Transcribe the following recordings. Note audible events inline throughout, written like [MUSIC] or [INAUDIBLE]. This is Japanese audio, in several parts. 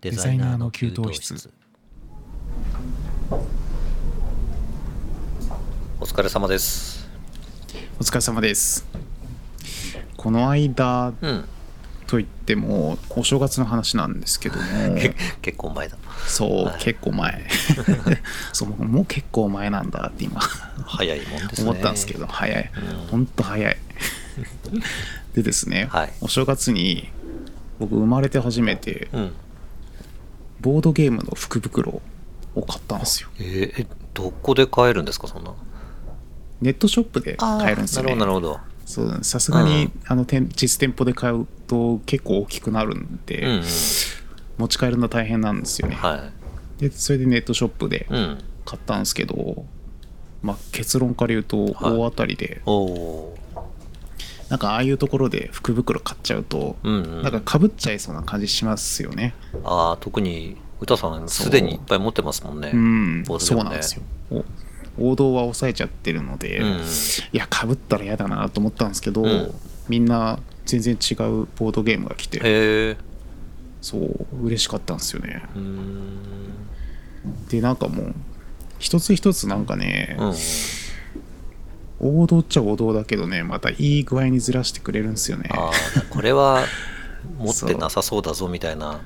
デザイナーの給湯室。お疲れ様です。お疲れ様です。この間うん。といってもお正月の話なんですけども。[LAUGHS] け結構前だ。そう、はい。結構前。[LAUGHS] そうもう結構前なんだって今。早いもんですね。思ったんですけど早い。うん。ほんと早い。[LAUGHS] でですね、はい。お正月に僕生まれて初めてうんボードゲームの福袋を買ったんですよ。えーえどこで買えるんですかそんなネットショップで買えるんですよね。なるほどなるそうさすがに、うんあの店実店舗で買うと結構大きくなるんで、ほどうん。持ち帰るの大変なんですよね、うんはでそれでネットショップでいうん。買ったんですけど、まあ、結論から言うとはい。大当たりで、おおなんかああいうところで福袋買っちゃうと、ーうんうん。なんかかぶっちゃいそうな感じしますよね。ああ特に歌さんすでにいっぱい持ってますもんね。うん。ね。そうなんですよ。お王道は抑えちゃってるので、うん。いやかぶったら嫌だなと思ったんですけど、うん。みんな全然違うボードゲームが来てそう嬉しかったんですよね。でなんかもう一つ一つなんかね、うん王道っちゃ王道だけどねまたいい具合にずらしてくれるんですよね。ああこれは [LAUGHS] 持ってなさそうだぞみたいな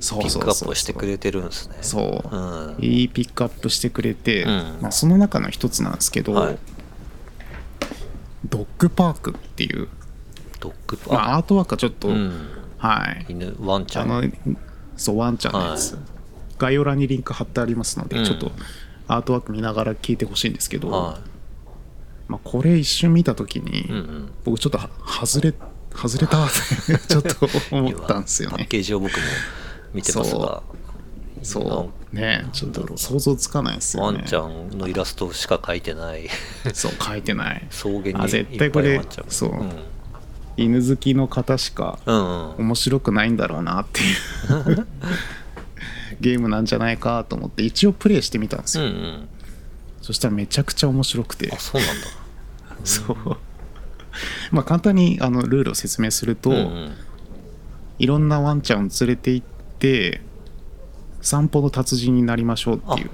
そう。ピックアップをしてくれてるんですね。そう、うん。いいピックアップしてくれて、うん。まあ、その中の一つなんですけど、はい。ドッグパークっていう、ドッグまパあ、アートワークはちょっと、うん。はい。犬ワンちゃん。あのそうワンちゃんのやつ、は概要欄にリンク貼ってありますので、うん。ちょっとアートワーク見ながら聞いてほしいんですけど、はまあ、これ一瞬見た時に、いうんうん。僕ちょっとは外れ外れたって [LAUGHS] ちょっと思ったんですよパッねケージを僕も見てますが。そう。ねちょっと想像つかないですよね。ワンちゃんのイラストしか描いてない。そう書いてない。草原に絶対これそう。ん。犬好きの方しか面白くないんだろうなっていう。[LAUGHS] ゲームなんじゃないかと思って一応プレイしてみたんですよ、うんうんそしたらめちゃくちゃ面白くて。あそうなんだ。そう。まあ簡単にあのルールを説明すると、うんうん。いろんなワンちゃんを連れて行って散歩の達人になりましょうっていう。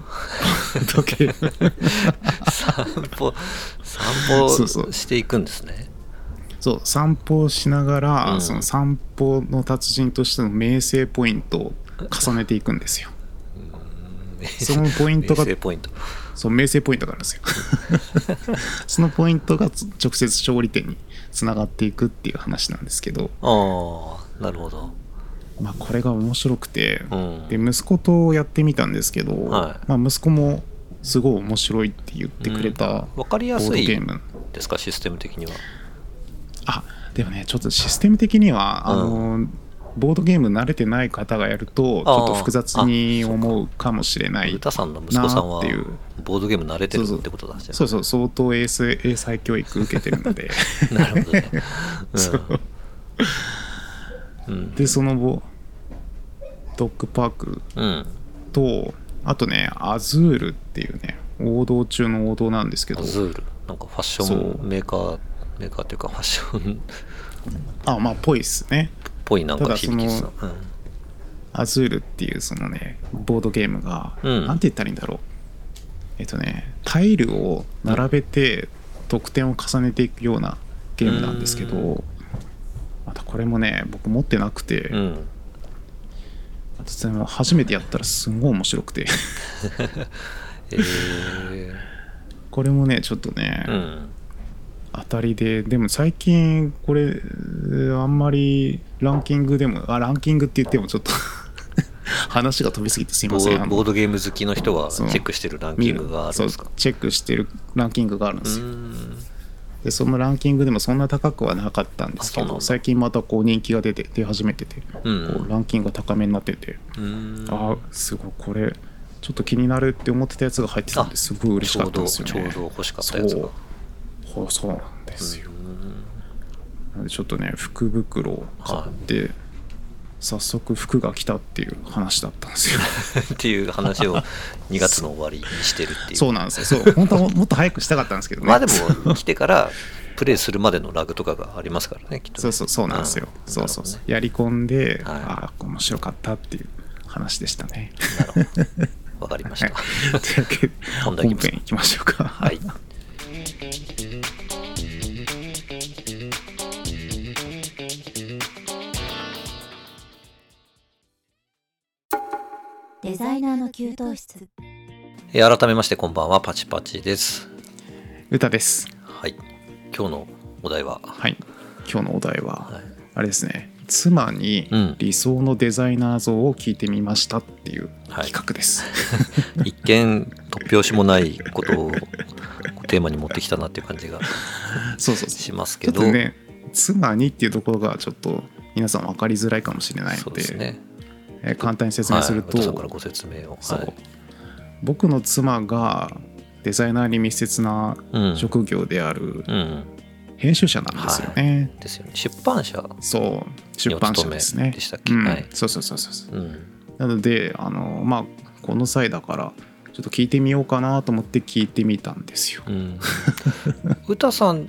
時計 [LAUGHS] 散歩散歩していくんですね。そう散歩をしながら、うん。その散歩の達人としての名声ポイントを重ねていくんですよそのポイントが名声ポイント。そう名声ポイントがあるんですよ。[LAUGHS] そのポイントがつ直接勝利点につながっていくっていう話なんですけど、ああなるほど。まあ、これが面白くて、うん。で息子とやってみたんですけど、はい。まあ、息子もすごい面白いって言ってくれたわかりボーやすいドゲーム、ですかシステム的には。あでもねちょっとシステム的には、うん。あのボードゲーム慣れてない方がやるとちょっと複雑に思うかもしれない歌さんの息子さんはなっていう。ボードゲーム慣れてるってことだじゃんそう。そう相当英才英才教育受けてるので。[LAUGHS] なるほどね、[LAUGHS] そう。うん。うんでそのボドッグパークうん、とあとねアズールっていうね王道中の王道なんですけど。アズール。なんかファッションメーカーメーカーっていうかファッション。っあまあぽいっすねぽいなんかただ響きアズールっていうそのねボードゲームが、うん。なんて言ったらいいんだろう。えっとねタイルを並べて得点を重ねていくようなゲームなんですけど、うまたこれもね僕持ってなくて、うん、初めてやったらすんごい面白くて。えー、これもねちょっとね、うん当たりででも最近これあんまりランキングでもあランキングって言ってもちょっと [LAUGHS] 話が飛びすぎてすいボません。あのーボードゲーム好きの人がチェックしてるランキングがあるんですか？チェックしてるランキングがあるんですよ、うん。でそのランキングでもそんな高くはなかったんですけど最近またこう人気が出て出始めてて、うんこうランキングが高めになってて、うん。あすごいこれちょっと気になるって思ってたやつが入ってたんです。ごい嬉しかったんですよね。ちょうどちょうど欲しかったやつがそうほそうなんですよ、うん。でちょっとね福袋を買って、早速服が来たっていう話だったんですよ。[LAUGHS] っていう話を2月の終わりにしてるっていう。そうなんですよ。そう。本当はも [LAUGHS] もっと早くしたかったんですけどね。まあでも来てからプレイするまでのラグとかがありますからねきっとね。そうそうそうなんですよ、ん。そうそうそう、なるやり込んで、はい。ああ面白かったっていう話でしたね。わかりました、というわけで本いきましょう。か。はいデザイナーの給湯室えー改めましてこんばんはパチパチです歌です。はい今日のお題は？はい。今日のお題は、はいあれですね。妻にうん理想のデザイナー像を聞いてみましたっていうはい企画です。[LAUGHS] 一見突拍子もないことをテーマに持ってきたなっていう感じがそうそうそう。しますけどちょっとね、妻にっていうところがちょっと皆さん分かりづらいかもしれないそうので、ですねえー簡単に説明すると、はい、ご説明を。はい。僕の妻がデザイナーに密接なうん。職業であるうん。編集者なんですよね。ですよね。出版社そう、出版社ですね。したっけ？うん。はい。そうそうそうそう。う。ん。なので、あの、まあ、この際だから、ちょっと聞いてみようかなと思って聞いてみたんですよ。うん。[LAUGHS] 歌さんに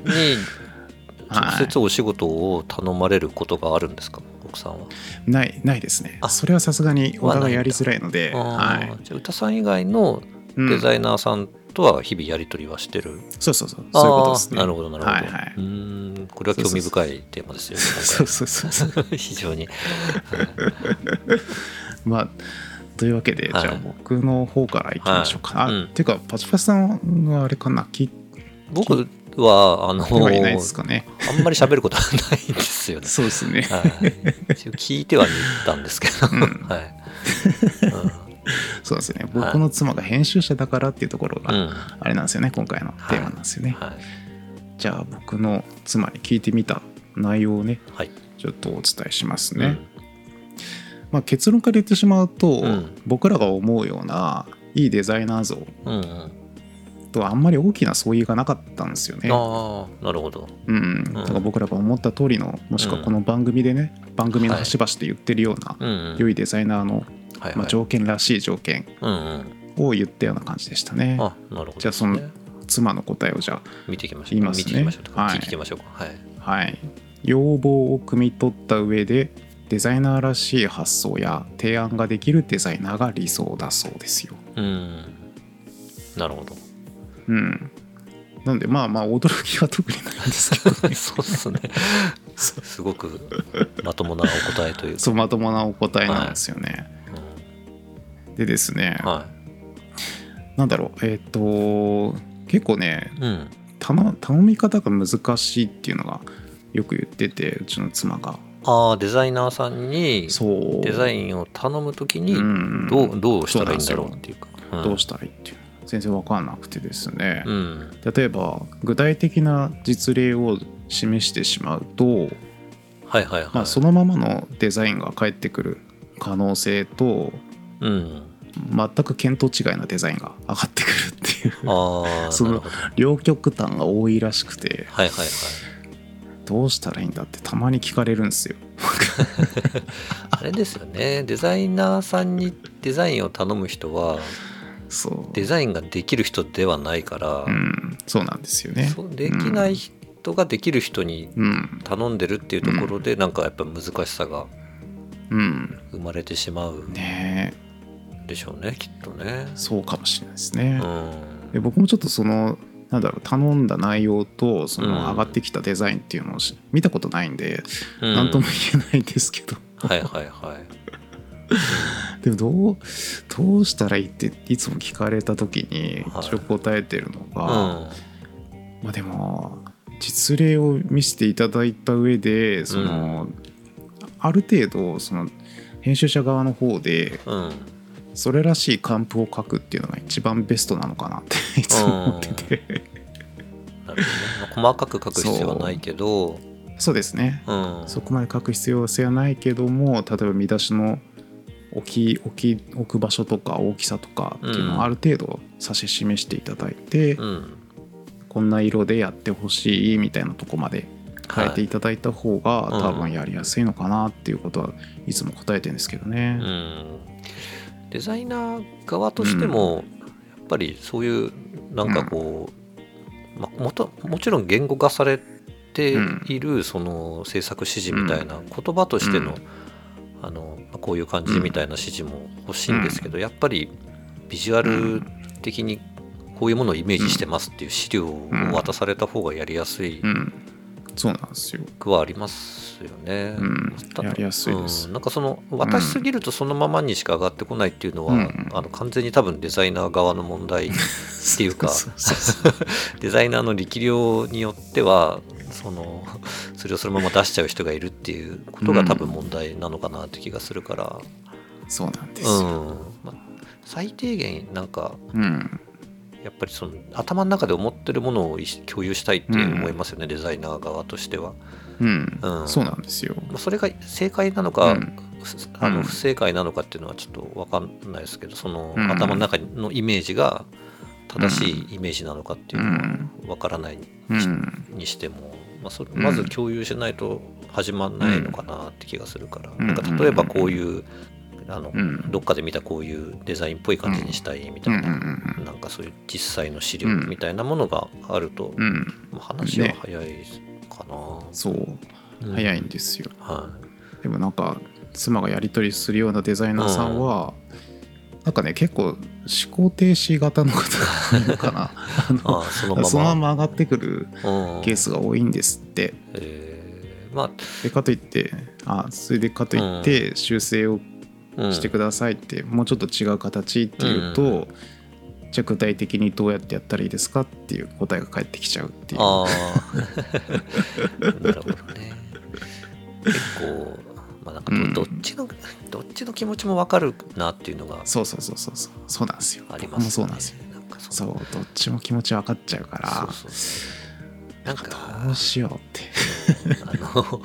直接お仕事を頼まれることがあるんですか、奥さんは？ない、ないですね。あそれはさすがにお互いやりづらいので、あはい。ー。じゃあ歌さん以外のうんデザイナーさんとは日々やり取りはしてる、そうそうそう、そういうことですね。なるほどなるほど、はいはい。うーん。これは興味深いテーマですよねそうそう。そう [LAUGHS] 非常に。[LAUGHS] まあ、というわけで、はい。じゃあ僕の方からいきましょうか。あ、はい。うん。っていうか、パチパチさんはあれかな、聞い僕はあのてはいないですかね。あんまり喋ることはないんですよね。そうですね。はい、一応聞いてはみたんですけど、うん。はい、そうですね。僕の妻が編集者だからっていうところが、うんうんあれなんですよね、今回のテーマなんですよね。はい。じゃあ、僕の妻に聞いてみた内容をね、はい。ちょっとお伝えしますね。まあ、結論から言ってしまうと、うん。僕らが思うようないいデザイナー像うんうんとあんまり大きな相違がなかったんですよね。ああなるほど。うん、だから僕らが思った通りのもしくはこの番組でね、番組の端々で言ってるようなうんうん。良いデザイナーの、はいはい。まあ、条件らしい条件を言ったような感じでしたね。あなるほどじゃあその妻の答えをじゃ見ていきましょう。言いますね。見ていきましょうとかはい。聞きましょうか。はい。あはい。要望を汲み取った上でデザイナーらしい発想や提案ができるデザイナーが理想だそうですよ。うん。なるほどうん。なんでまあまあ驚きは特にないんですけど、ね、[LAUGHS] そうっすね。すごくまともなお答えというか。そうまともなお答えなんですよね。でですね、うんはなんだろう。えっ、と結構ねいうん。頼頼み方が難しいっていうのがよく言っててうちの妻が。ああデザイナーさんにそう。デザインを頼むときにうん。どうどうしたらいいんだろうっていうか。うん。どうしたらいいっていう全然分かんなくてですね、うん。例えば具体的な実例を示してしまうと、はいはいはい。まあ、そのままのデザインが返ってくる可能性とうん。全く見当違いなデザインが上がってくるっていう。[LAUGHS] その両極端が多いらしくて。はいはいはい。どうしたらいいんだってたまに聞かれるんですよ。[LAUGHS] あれですよね。デザイナーさんにデザインを頼む人はデザインができる人ではないから、うん、そうなんですよね。できない人ができる人にうん、頼んでるっていうところで、なんかやっぱ難しさがうん、生まれてしまうね。でしょうねきっとね。え。そうかもしれないですうね。ん。で僕もちょっとそのなんだろう頼んだ内容とそうん。の上がってきたデザインっていうのをし見たことないんでうん。何とも言えないんですけど、はいはいはいでもどうどうしたらいいっていつも聞かれた時にはい。一応答えてるのうが、ん。まあでも実例を見せていただいた上でその、ある程度その編集者側の方でうん。それらしい還付を書くっていうのが一番ベストなのかなっていつも思ってて、なるほどね。細かく書く必要はないけど。そうですね。うん。そこまで書く必要性はないけども例えば見出しの置き置き置く場所とか大きさとかっていうのうん。をある程度指し示していただいて、うん。こんな色でやってほしいみたいなとこまで変えていただいた方がうん。多分やりやすいのかなっていうことはいつも答えてるんですけどね。うん。デザイナー側としてもやっぱりそういうなんかこう、まあ、もともちろん言語化されているその制作指示みたいな言葉としての、うんあのこういう感じみたいな指示も欲しいんですけど、やっぱりビジュアル的にこういうものをイメージしてますっていう資料を渡された方がやりやすいうん。そうなんですよ。くはありますよね。うん。やりやすいです。うん。なんかその渡しすぎるとそのままにしか上がってこないっていうのは、うん。あの完全に多分デザイナー側の問題っていうか [LAUGHS] [LAUGHS] デザイナーの力量によってはそのそれをそのまま出しちゃう人がいるっていうことが多分問題なのかなって気がするから、そうなんですうん。よまあ最低限なんかうん。やっぱりその頭の中で思ってるものを共有したいって思いますよね、デザイナー側としては。うん。うん。そうなんですよ。まあそれが正解なのか、うん。ふあうん。の不正解なのかっていうのはちょっと分かんないですけどそのうん。頭の中のイメージが正しいイメージなのかっていうのは分からないうん。にしても、まあ、それうん。まず共有しないと始まんないのかなって気がするから、うん。なんか例えばこういうあの、うん。どっかで見たこういうデザインっぽい感じにしたいみたいな、うん。なんかそういう実際の資料みたいなものがあると、うん。まあ話は早いかな。そう。うん。早いんですよ。はでもなんか妻がやり取りするようなデザイナーさんは、なんかね結構思考停止型の方がいいのかな。[LAUGHS] あそのまま。そのまま上がってくるうん。ケースが多いんですって。えー。までかといってあそれでかといって修正をあ、うんしてくださいって、もうちょっと違う形っていうと、じゃあ具体的にどうやってやったらいいですかっていう答えが返ってきちゃうっていう。ああ [LAUGHS] なるほどね。結構まあなんかど,、っちのどっちの気持ちも分かるなっていうのがそうそうそうそう。そうそうなんですよ。ありますよね。そうなんですよ。そうどっちも気持ち分かっちゃうから。そうそう。なんかどうしようって。あの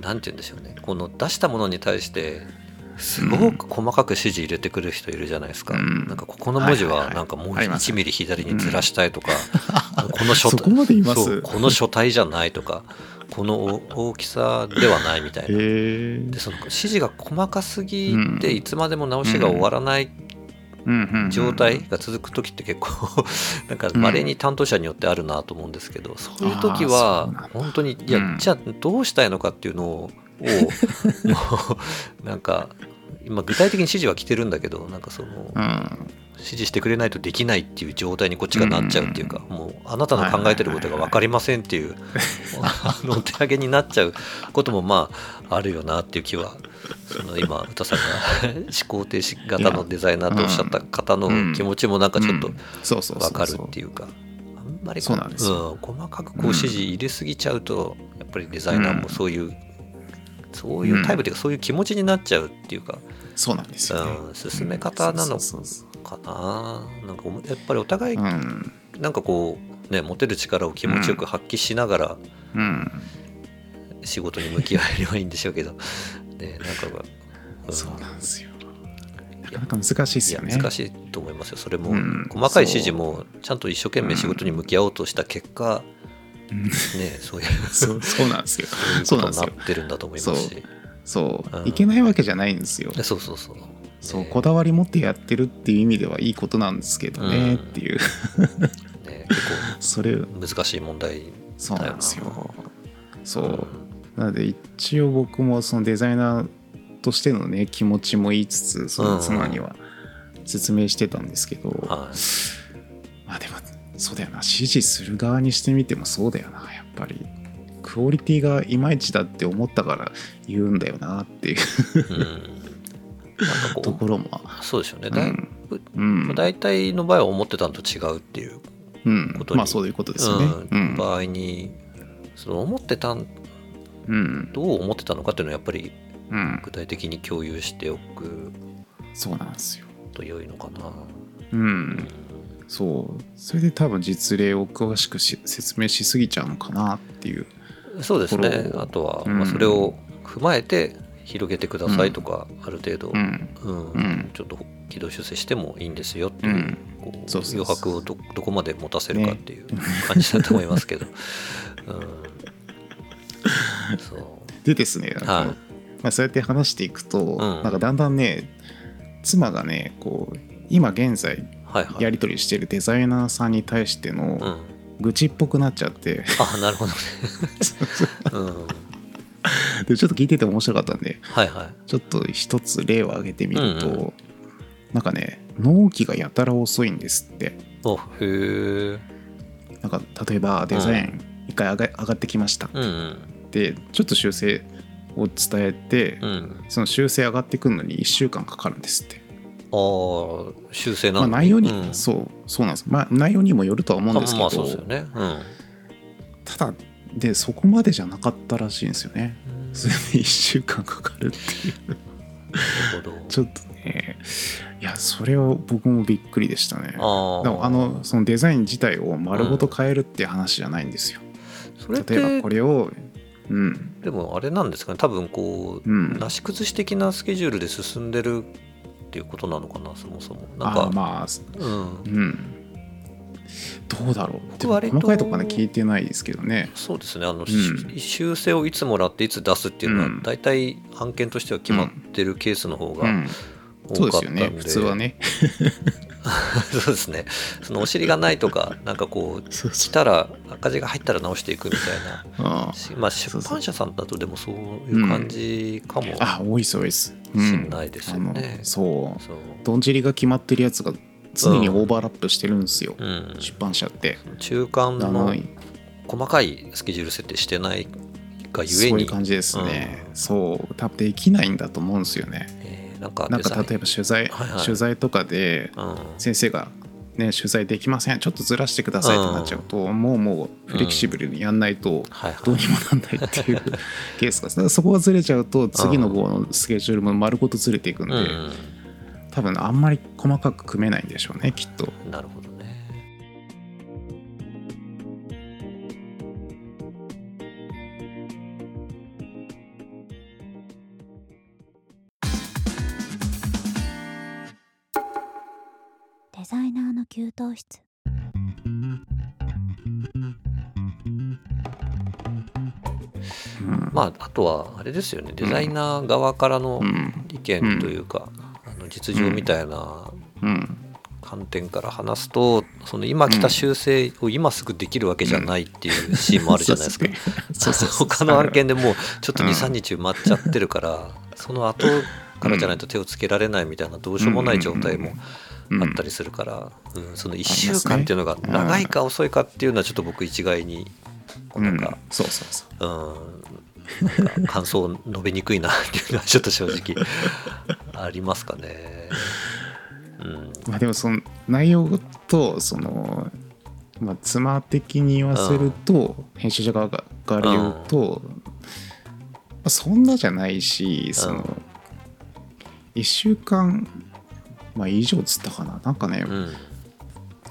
なんて言うんでしょうね。この出したものに対してすごく細かく指示入れてくる人いるじゃないですか、うん。なんかここの文字はなんかもうあります1ミリ左にずらしたいとか、この書 [LAUGHS] そこの書体じゃないとかこの大大きさではないみたいな。でその指示が細かすぎうん。ていつまでも直しが終わらないうん。うん。うん。状態が続く時って結構 [LAUGHS] なんか稀に担当者によってあるなと思うんですけどそういう時は本当にいやうん。じゃあどうしたいのかっていうのをなんか今具体的に指示は来てるんだけどなんかそのうん。指示してくれないとできないっていう状態にこっちがなっちゃうっていうか、もうあなたの考えてることが分かりませんっていうあのお手上げになっちゃうこともまああるよなっていう気はその今歌さんが思考停止型のデザイナーとおっしゃった方の気持ちもなんかちょっと分かるっていうか。あんまりこそうなんですよ。うん、細かくこう指示入れすぎちゃうと、やっぱりデザイナーもそういう、そういうタイプというか、そういう気持ちになっちゃうっていうか、そうなんですよね。うん進め方なのかな。なんかおやっぱりお互いそううん。なんかこうね持てる力を気持ちよく発揮しながらうん。仕事に向き合えればいいんでしょうけど、[LAUGHS] ね、なんかが、うん。そうなんですよ。なかなか難しいですよね。難しいと思いますよ。それも、うん。細かい指示もちゃんと一生懸命仕事に向き合おうとした結果、うんねそういうそうそうなんですよ。そうなんですよ。なってるんだと思いますし。そう、う。ん。いけないわけじゃないんですよ。でそうそうそう。そうね。こだわり持ってやってるっていう意味ではいいことなんですけどね、うん。っていう。[LAUGHS] ね結 [LAUGHS] それ。構難しい問題そうなんですよ。そう、うん。なので一応僕もそのデザイナーとしてのね気持ちも言いつつその妻には説明してたんですけど、はい。まあでもそうだよな。指示する側にしてみてもそうだよな。やっぱり。クオリティがいまいちだって思ったから言うんだよなっていう。うん。とこころも。うそうでしょうね、だいうんぶうん、大体の場合は思ってたのと違うっていううん。ことにまあそういうことですよね。ううん。ん、場合にその思ってたんうん。どう思ってたのかっていうのはやっぱりうん。具体的に共有しておく。そうなんですよ。と良いのかな。ううんんそう。それで多分実例を詳しくし説明しすぎちゃうのかなっていう。そうですね。あとは、うん。まあ、それを踏まえて広げてくださいとか、ある程度、うん。うん。うん。ちょっと軌道修正してもいいんですよっていう,、う余白をどどこまで持たせるかっていう感じだと思いますけど。[LAUGHS] うん、そう。でですねなんかはい。まあ、そうやって話していくと、ん。なんかだんだんね妻がねこう今現在。やり取りしてるデザイナーさんに対してうのん、愚痴っぽくなっちゃって、あなるほどね。[LAUGHS] うん。でちょっと聞いてて面白かったんではいはい。ちょっと一つ例を挙げてみると、うんうなんかね納期がやたら遅いんですって。おへえなんか例えばデザイン一回上が上がってきました、うんうん。でちょっと修正を伝えて、うん。その修正上がってくるのに1週間かかるんですって、ああ修正なまあ、内容に、うん。そうそうなんです。まあ内容にもよるとは思うんですけど、まあそうですよね。うん。ただでそこまでじゃなかったらしいんですよね。それで1週間かかるっていう。なるほど。[LAUGHS] ちょっとね。いやそれは僕もびっくりでしたね。ああのそのデザイン自体を丸ごと変えるっていう話じゃないんですよ、それっ例えばてこれをうん。でもあれなんですかね。多分こう、うん。なし崩し的なスケジュールで進んでるっていうことなのかなそもそも。なんかまあうん。うん。どうだろう。でも割と細かいとこはね聞いてないですけどね。そうですね。あの、ん。し修正をいつもらっていつ出すっていうのは、うん。大体案件としては決まってるケースの方がうん。そうです多かったんで、よね。普通はね [LAUGHS] [LAUGHS] そうですね。そのお尻がないとか [LAUGHS] なんかこう来たら赤字が入ったら直していくみたいな。まあ出版社さんだとでもそういう感じかもあ多いです多いです。しんないですよね。そう。そう。どんじりが決まってるやつが常にオーバーラップしてるんですよ、うん、出版社って。中間なの細かいスケジュール設定してないがゆそういうえに感じですね、うん。そう。多分できないんだと思うんですよね。えーなんかなんか例えば取材、はいはい。取材とかでうん。先生がね取材できませんちょっとずらしてくださいってなっちゃうと、もうもうフレキシブルにやんないとはいどうにもなんないっていう [LAUGHS] ケースがそこがずれちゃうと次の号のスケジュールも丸ごとずれていくんで、うん。多分あんまり細かく組めないんでしょうねきっと。なるほどデザイナーの給湯室。うん。まああとはあれですよね。デザイナー側からのうん。意見というか、あの実情みたいなうん。観点から話すとその今来た修正を今すぐできるわけじゃないっていうシーンもあるじゃないですか。そうそうそう [LAUGHS] 他の案件でもうちょっとうん。23日埋まっちゃってるから、その後からじゃないと手をつけられないみたいなどうしようもない状態もあったりするから、うんその1週間っていうのが長いか遅いかっていうのはちょっと僕一概になんか、そうそうそう。うん、感想を述べにくいなっていうのはちょっと正直 [LAUGHS] ありますかね。うん。まあでもその内容とそのまあ妻的に言わせると、編集者側がから言うと、まあ、そんなじゃないしその、1週間、まあ、以上つったかな。なんかね、うん、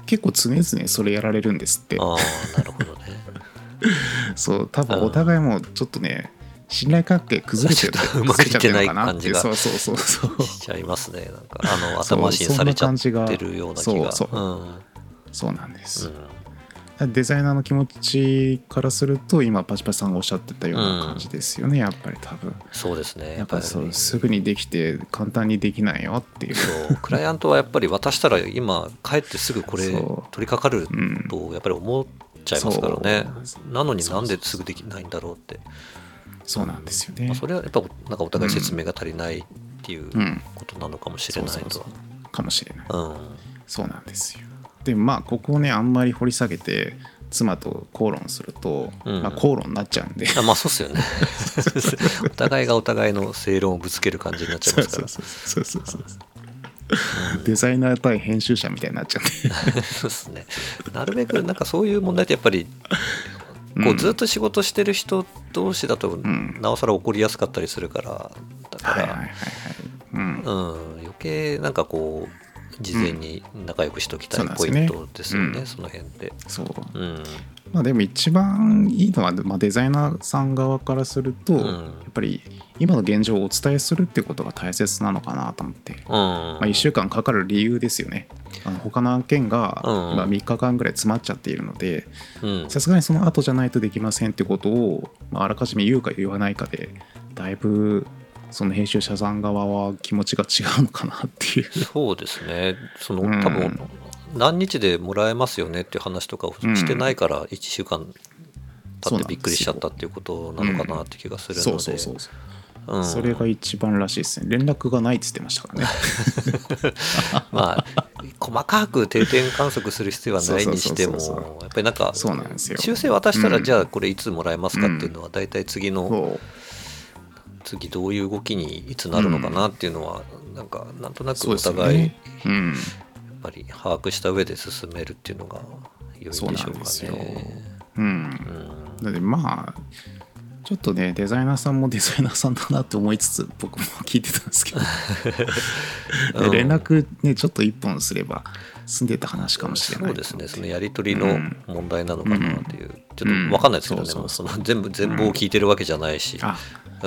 結構常々それやられるんですって。ああなるほどね。[LAUGHS] そう多分お互いもちょっとね信頼関係崩れてるう。まくいってない感じが。そうそうそうそう。しちゃいますね。なんかあの後回しにされちゃってるような気が。そうそうん。そうなんです、うんデザイナーの気持ちからすると今パチパチさんがおっしゃってたような感じですよね、やっぱり多分。そうですね。やっぱりそうすぐにできて簡単にできないよっていう。そう。クライアントはやっぱり渡したら今帰ってすぐこれ取り掛かるうん。とやっぱり思っちゃいますからね。そう。なのになんですぐできないんだろうって、そうなんですよね、まあ、それはやっぱなんかお互い説明が足りないっていううん。ことなのかもしれないとそう。かもしれない。うん。そうなんですよでまあここをねあんまり掘り下げて妻と口論すると、うん。まあ、口論になっちゃうんで。あまあそうっすよね。[LAUGHS] お互いがお互いの正論をぶつける感じになっちゃいますから。そうそうそうそうそう。デザイナー対編集者みたいになっちゃって [LAUGHS] そうですね。なるべくなんかそういう問題ってやっぱりこううん。ずっと仕事してる人同士だとん。なおさら起こりやすかったりするから。だから余計なんかこう事前に仲良くしときたいポイントですよねうん。その辺って。そう。うん。まあでも一番いいのは、まあ、デザイナーさん側からすると、うん。やっぱり今の現状をお伝えするっていうことが大切なのかなと思って、うん。まあ、1週間かかる理由ですよね。あの他の案件がうん。今3日間ぐらい詰まっちゃっているのでうん。さすがにその後じゃないとできませんってことを、まああらかじめ言うか言わないかでだいぶその編集者さん側は気持ちが違うのかなっていう。そうですね。そのうん。多分何日でもらえますよねっていう話とかをしてないから1週間たってびっくりしちゃったっていうことなのかなって気がするので、そうそうそうそうう。ん。それが一番らしいですね。連絡がないって言ってましたからね。[LAUGHS] まあ細かく定点観測する必要はないにしてもやっぱりなんか修正渡したらうん。じゃあこれいつもらえますかっていうのは大体次の次どういう動きにいつなるのかなっていうのはなんかなんとなくお互いやっね。うん。ぱり把握した上で進めるっていうのが良いんでしょそううかなんですよ。ね。うん。うん。まあちょっとねデザイナーさんも [LAUGHS] デザイナーさんだなって思いつつ僕も聞いてたんですけど。[LAUGHS] うん。で連絡ねちょっと一本すれば済んでた話かもしれない。そうですね、そのやり取りの問題なのかなっていう、ちょっとうん。分かんないですけどね、そう全部全貌を聞いてるわけじゃないし、あ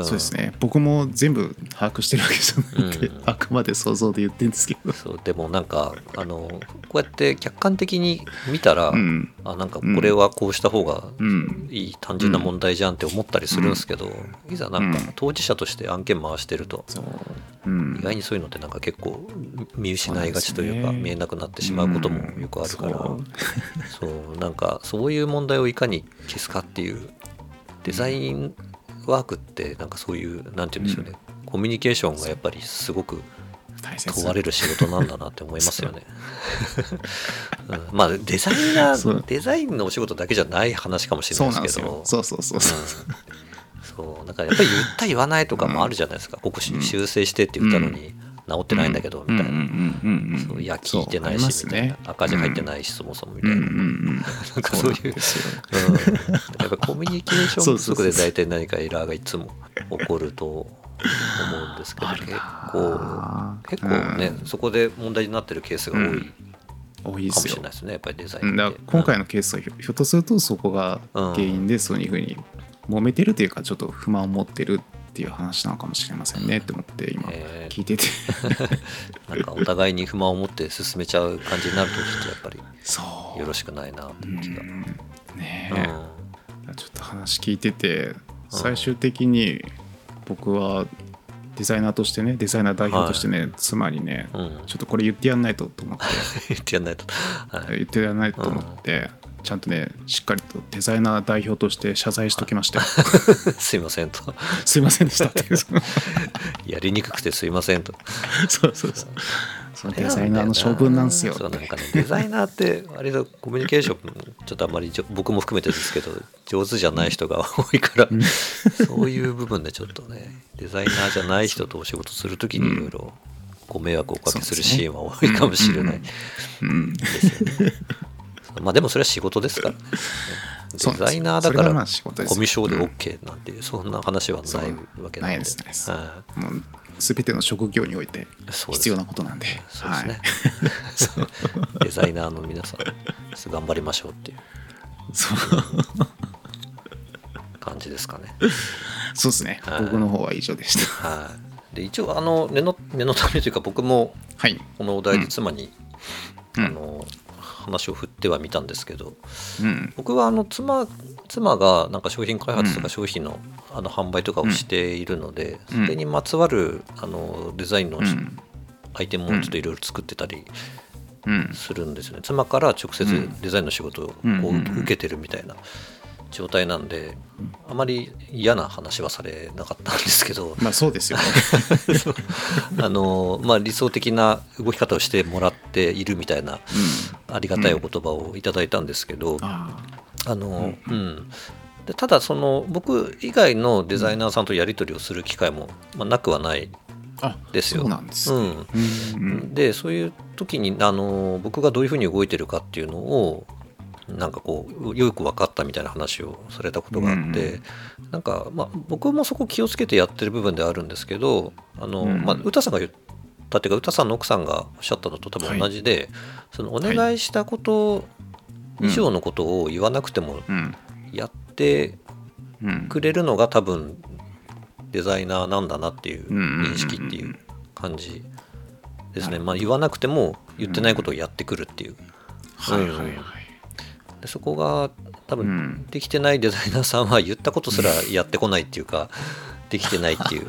うんそうですね。僕も全部把握してるわけじゃないんで、うん。あくまで想像で言ってるんですけど。そうでもなんかあのこうやって客観的に見たら、うん。あなんかこれはこうした方がうん。いい単純な問題じゃんって思ったりするんですけど、いざなんかうん。当事者として案件回してると、意外にそういうのってなんか結構見失いがちというか見えなくなってしまうこともよくあるから、う。んそうなんかそういう問題をいかに消すかっていうデザインワークってなんかそういうなんて言うんでしょうね、コミュニケーションがやっぱりすごく問われる仕事なんだなって思いますよね。[LAUGHS] うん。まあデザイナーデザインのお仕事だけじゃない話かもしれそないうですすよそうそうそうそう、そう。だからやっぱり言った言わないとかもあるじゃないですか、ここし修正してって言ったのに治ってないんだけどみたいな、そういや聞いてないしみたいな、ね。赤字入ってないし、そもそもみたいな、なんかそういう。うん、やっぱコミュニケーション不足で大体何かエラーがいつも起こると思うんですけど結構結構ね、そこで問題になってるケースが多い。うん。多いでかもしすよれないですねやっぱりデザイうん。ンだ今回のケースはひょひょっとするとそこが原因でそういうふうに揉めてるというかちょっと不満を持ってるっていう話なのかもしれませんねって思って今えー。聞いてて。[LAUGHS] なんかお互いに不満を持って進めちゃう感じになるとちょっとやっぱりそう。よろしくないなって気が、ん。ねうん。えちょっと話聞いてて最終的に僕はデザイナーとしてねデザイナー代表としてね、妻にねうん。ちょっとこれ言ってやんないとと思って。[LAUGHS] 言ってやんないと、はい、言ってやらないと思って、ちゃんとねしっかりとデザイナー代表として謝罪しときましたよ。[LAUGHS] すいませんと。すいませんでした。っ [LAUGHS] てやりにくくてすいませんと。そうそうそう。そのデザイナーの処分なんですよ。そうなんかねデザイナーって割とコミュニケーションちょっとあんまり僕も含めてですけど上手じゃない人が多いから、そういう部分でちょっとねデザイナーじゃない人とお仕事するときにいろいろご迷惑をおかけするシーンは多いかもしれない。うん。ですよね。まあでもそれは仕事ですからね。[LAUGHS] デザイナーだからコミュ障で OK なんていうそんな話はないわけなんで。ないですないです。はもう全ての職業において必要なことなんで。そうですね。[LAUGHS] デザイナーの皆さん頑張りましょうっていう。そう。感じですかね。そうですね。はい。僕の方は以上でした。はい、で一応あの念の念のためというか僕もはい。このお題で妻に、うん。あの話を振ってはみたんですけどうん。僕はあの妻妻がなんか商品開発とうん。か商品のあの販売とかをしているので、うん。それにまつわるあのデザインのうん。アイテムをちょっといろいろ作ってたりうん。するんですよね。妻から直接うん。デザインの仕事を受けてるみたいな状態なんであまり嫌な話はされなかったんですけど。まあそうですよね。[LAUGHS] あの、まあ、理想的な動き方をしてもらっているみたいなありがたいお言葉をいただいたんですけど、ああのうん。でただその僕以外のデザイナーさんとやり取りをする機会も、まあ、なくはないですよ。そうなんでうん。でそういう時にあの僕がどういうふうに動いてるかっていうのをなんかこうよく分かったみたいな話をされたことがあって、なんか、まあ、僕もそこ気をつけてやってる部分ではあるんですけどあの、うん。まあ、歌さんが言ったっていうか歌さんの奥さんがおっしゃったのと多分同じで、そのお願いしたこと以上のことを言わなくてもうん。やってうんくれるのが多分デザイナーなんだなっていううんうんうんうん認識っていう感じですね、まあ、言わなくても言ってないことをやってくるっていう、はいはいはいでそこが多分うん。できてないデザイナーさんは言ったことすらやってこないっていうか [LAUGHS] できてないっていう。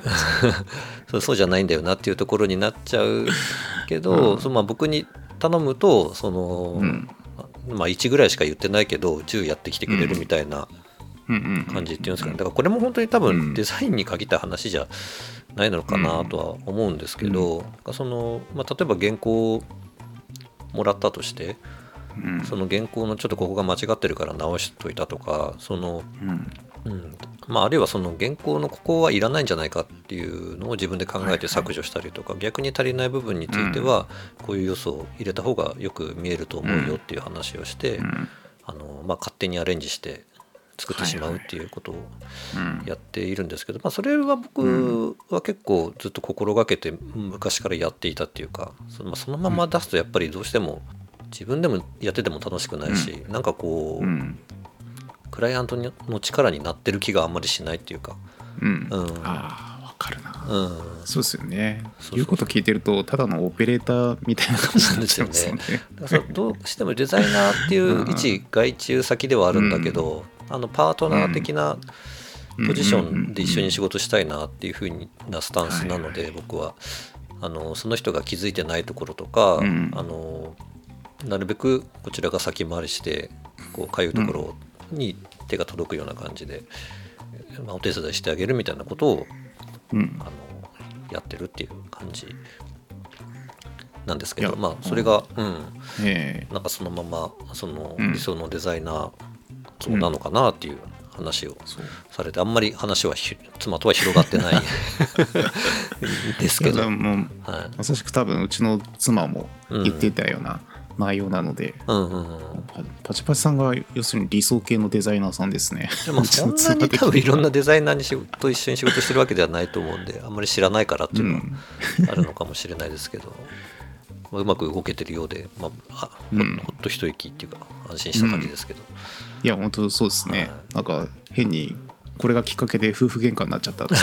[LAUGHS] そうそうじゃないんだよなっていうところになっちゃうけど、うん。そのまあ僕に頼むとその、うん。まあ、1ぐらいしか言ってないけど10やってきてくれるみたいな感じっていうんですかね。だからこれも本当に多うん。分デザインに限った話じゃないのかなとは思うんですけど、そのまあ、例えば原稿をもらったとしてうん。その原稿のちょっとここが間違ってるから直しといたとかその、うん。うん。まあ、あるいはその原稿のここはいらないんじゃないかっていうのを自分で考えて削除したりとか、逆に足りない部分についてはこういう要素を入れた方がよく見えると思うよっていう話をして、うん。あのまあ、勝手にアレンジして作ってしまうっていうことをうん。やっているんですけど、まあ、それは僕は結構ずっと心がけて昔からやっていたっていうかそのまま出すとやっぱりどうしても自分でもやってても楽しくないし、なんかこう、うん。クライアントの力になってる気があんまりしないっていうか、うん。うん。ああわかるな。うん、そうですよね。そう言うこと聞いてるとただのオペレーターみたいな感じになっちゃいますよね。だからそうどうしてもデザイナーっていう一外注先ではあるんだけど、あのパートナー的なポジションで一緒に仕事したいなっていうふうなスタンスなので僕は。あのその人が気づいてないところとか、うん。あのなるべくこちらが先回りしてこうかゆいところに手が届くような感じで、まあ、お手伝いしてあげるみたいなことをうん。あのやってるっていう感じなんですけどまあそれがうん。えなんかそのままそのうん。理想のデザイナー像なのかなっていう話をされてあんまり話はひ妻とは広がってない [LAUGHS] ですえけど、はい、まさしく多分うちの妻も言っていたような内容なので、うんうんうん。パパチパチさんが要するに理想系のデザイナーさんですね。でも [LAUGHS] そんなに多分いろんなデザイナーに仕事と一緒に仕事してるわけではないと思うんであんまり知らないからっていうのは [LAUGHS] あるのかもしれないですけど、まあうまく動けてるようで、まあ、うん。ほっと一息っていうか安心した感じですけど、いや本当そうですね、はい。なんか変にこれがきっかけで夫婦喧嘩になっちゃったとし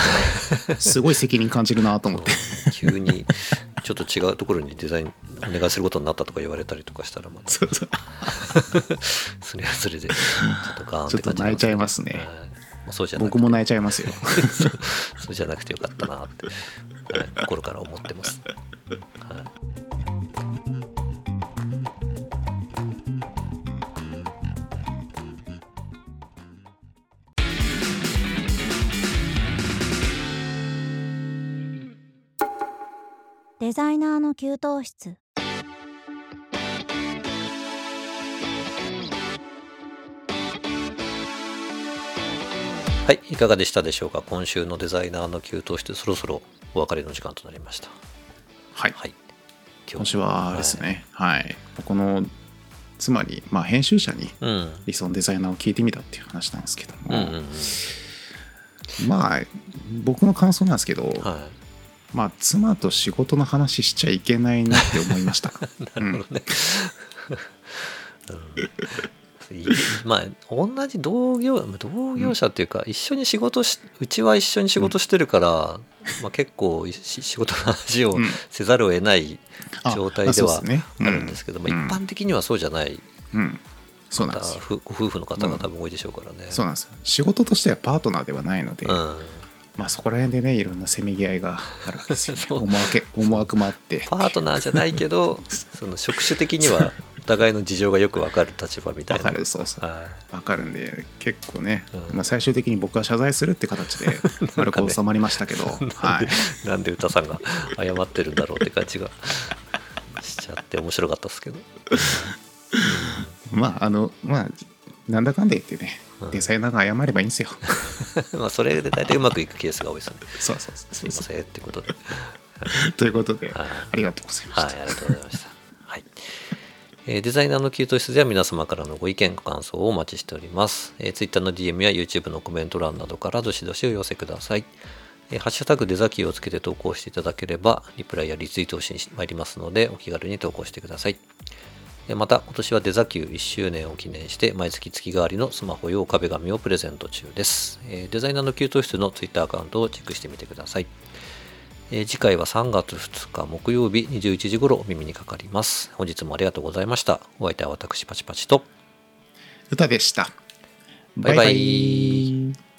たら [LAUGHS] すごい責任感じるなと思って。急にちょっと違うところにデザインお願いすることになったとか言われたりとかしたらまた [LAUGHS] そうそう。[LAUGHS] それはそれでちょっとガーンってちょっと泣いちゃいますね。はい。まあそうじゃなくて。僕も泣いちゃいますよ。[LAUGHS] そうじゃなくてよかったなって、はい心から思ってます、はいデザイナーの給湯室。はい、いかがでしたでしょうか？今週のデザイナーの給湯室そろそろお別れの時間となりました。はい。はい。今週はですね。はい、このつまりまあ編集者にはいうん。理想のデザイナーを聞いてみたっていう話なんですけども、うんうんうん。まあ僕の感想なんですけど、はまあ妻と仕事の話しちゃいけないなって思いました。い [LAUGHS] なるほどね、うん。いまあ同じ同業同業者っていうか、一緒に仕事しうちは一緒に仕事してるから、まあ、結構し仕事の話をうんせざるを得ないあ状態ではあるんですけど、うん。まあ、一般的にはそうじゃない。うん。そうなんですご夫婦の方が多分多いでしょうからね。そうなんですよ。仕事としてはパートナーではないので、うんまあそこら辺でねいろんなせめぎ合いがあるんですよ、ね、[LAUGHS] 思惑思惑もあって。パートナーじゃないけど [LAUGHS] その職種的にはお互いの事情がよく分かる立場みたいわな。かる。そうそう。はわかるんで結構ね、うん。まあ、最終的に僕は謝罪するって形で [LAUGHS] 丸く収まりましたけど、はい。い、なんで歌さんが謝ってるんだろうって感じがしちゃって面白かったですけど。まああのまあなんだかんだ言ってねうんデザイナーが謝ればいいんですよまあそれで大体うまくいくケースが多いですね。そうそうそうすいませんってことで。[LAUGHS] ということで、はいありがとうございました、はい、ありがとうございました。はい。えーデザイナーの給湯室では皆様からのご意見、ご感想をお待ちしております。えー、Twitter の DM や YouTube のコメント欄などからどしどしお寄せください。えーハッシュタグデザキーをつけて投稿していただければ、リプライやリツイートをしに参りますので、お気軽に投稿してください。えーまた、今年はデザ Q 1周年を記念して、毎月月替わりのスマホ用壁紙をプレゼント中です。えーデザイナーの給湯室の Twitter アカウントをチェックしてみてください。えー次回は3月2日木曜日21時頃お耳にかかります。本日もありがとうございました。お相手は私パチパチと。歌でしたバイバイ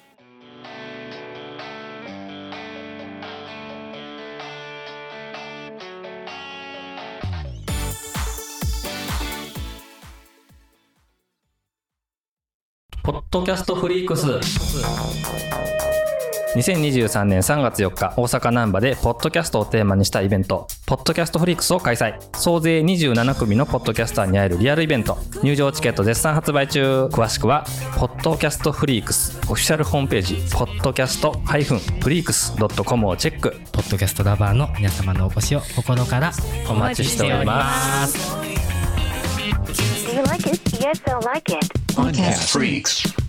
ポッドキャストフリークス。2023年3月4日大阪難波でポッドキャストをテーマにしたイベント。ポッドキャストフリークスを開催。総勢27組のポッドキャスターに会えるリアルイベント。入場チケット絶賛発売中。詳しくはポッドキャストフリークス。オフィシャルホームページポッドキャストフリークス .com をチェック。ポッドキャストラバーの皆様のお越しを心からお待ちしております guess they'll like it. Podcast Freaks.